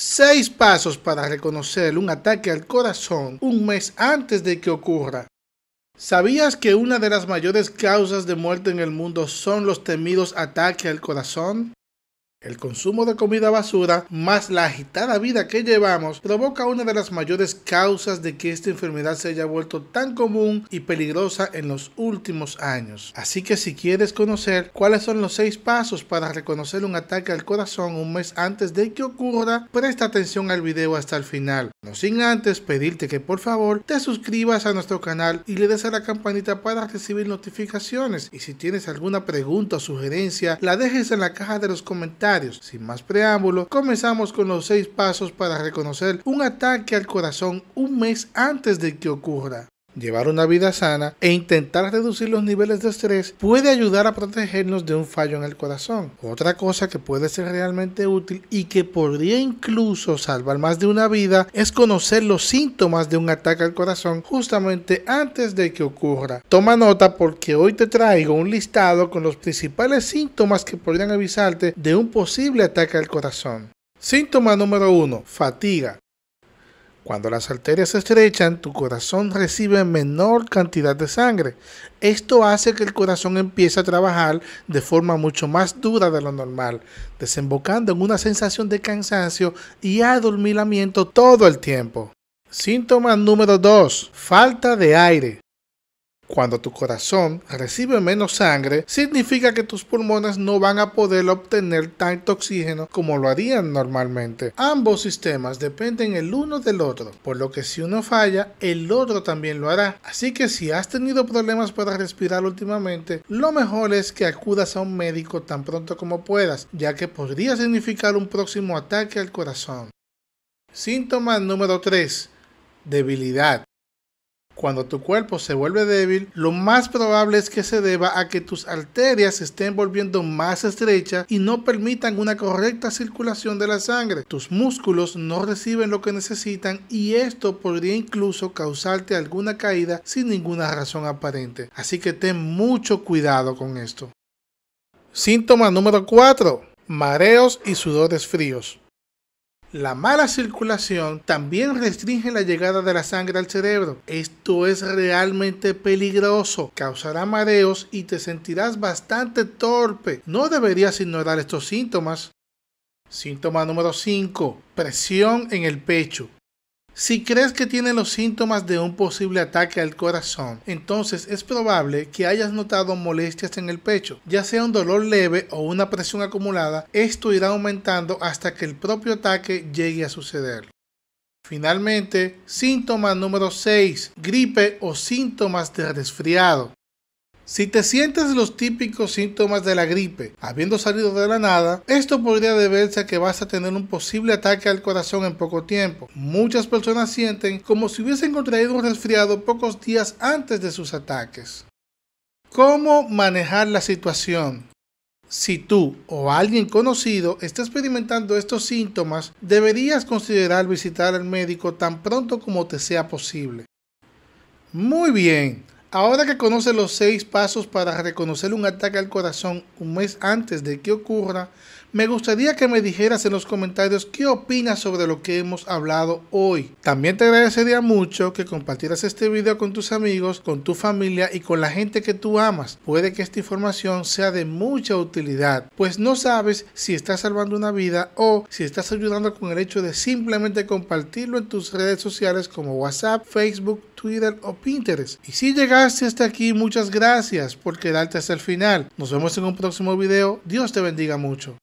6 pasos para reconocer un ataque al corazón un mes antes de que ocurra. ¿Sabías que una de las mayores causas de muerte en el mundo son los temidos ataques al corazón? El consumo de comida basura, más la agitada vida que llevamos, provoca una de las mayores causas de que esta enfermedad se haya vuelto tan común y peligrosa en los últimos años. Así que si quieres conocer cuáles son los seis pasos para reconocer un ataque al corazón un mes antes de que ocurra, presta atención al video hasta el final. No sin antes pedirte que por favor te suscribas a nuestro canal y le des a la campanita para recibir notificaciones. Y si tienes alguna pregunta o sugerencia, la dejes en la caja de los comentarios sin más preámbulo, comenzamos con los seis pasos para reconocer un ataque al corazón un mes antes de que ocurra. Llevar una vida sana e intentar reducir los niveles de estrés puede ayudar a protegernos de un fallo en el corazón. Otra cosa que puede ser realmente útil y que podría incluso salvar más de una vida es conocer los síntomas de un ataque al corazón justamente antes de que ocurra. Toma nota porque hoy te traigo un listado con los principales síntomas que podrían avisarte de un posible ataque al corazón. Síntoma número 1. Fatiga. Cuando las arterias se estrechan, tu corazón recibe menor cantidad de sangre. Esto hace que el corazón empiece a trabajar de forma mucho más dura de lo normal, desembocando en una sensación de cansancio y adormilamiento todo el tiempo. Síntoma número 2. Falta de aire. Cuando tu corazón recibe menos sangre, significa que tus pulmones no van a poder obtener tanto oxígeno como lo harían normalmente. Ambos sistemas dependen el uno del otro, por lo que si uno falla, el otro también lo hará. Así que si has tenido problemas para respirar últimamente, lo mejor es que acudas a un médico tan pronto como puedas, ya que podría significar un próximo ataque al corazón. Síntoma número 3. Debilidad. Cuando tu cuerpo se vuelve débil, lo más probable es que se deba a que tus arterias se estén volviendo más estrechas y no permitan una correcta circulación de la sangre. Tus músculos no reciben lo que necesitan y esto podría incluso causarte alguna caída sin ninguna razón aparente. Así que ten mucho cuidado con esto. Síntoma número 4. Mareos y sudores fríos. La mala circulación también restringe la llegada de la sangre al cerebro. Esto es realmente peligroso. Causará mareos y te sentirás bastante torpe. No deberías ignorar estos síntomas. Síntoma número 5. Presión en el pecho. Si crees que tiene los síntomas de un posible ataque al corazón, entonces es probable que hayas notado molestias en el pecho, ya sea un dolor leve o una presión acumulada, esto irá aumentando hasta que el propio ataque llegue a suceder. Finalmente, síntoma número 6, gripe o síntomas de resfriado. Si te sientes los típicos síntomas de la gripe habiendo salido de la nada, esto podría deberse a que vas a tener un posible ataque al corazón en poco tiempo. Muchas personas sienten como si hubiesen contraído un resfriado pocos días antes de sus ataques. ¿Cómo manejar la situación? Si tú o alguien conocido está experimentando estos síntomas, deberías considerar visitar al médico tan pronto como te sea posible. Muy bien, Ahora que conoces los seis pasos para reconocer un ataque al corazón un mes antes de que ocurra, me gustaría que me dijeras en los comentarios qué opinas sobre lo que hemos hablado hoy. También te agradecería mucho que compartieras este video con tus amigos, con tu familia y con la gente que tú amas. Puede que esta información sea de mucha utilidad, pues no sabes si estás salvando una vida o si estás ayudando con el hecho de simplemente compartirlo en tus redes sociales como WhatsApp, Facebook, Twitter o Pinterest. Y si llegaste hasta aquí, muchas gracias por quedarte hasta el final. Nos vemos en un próximo video. Dios te bendiga mucho.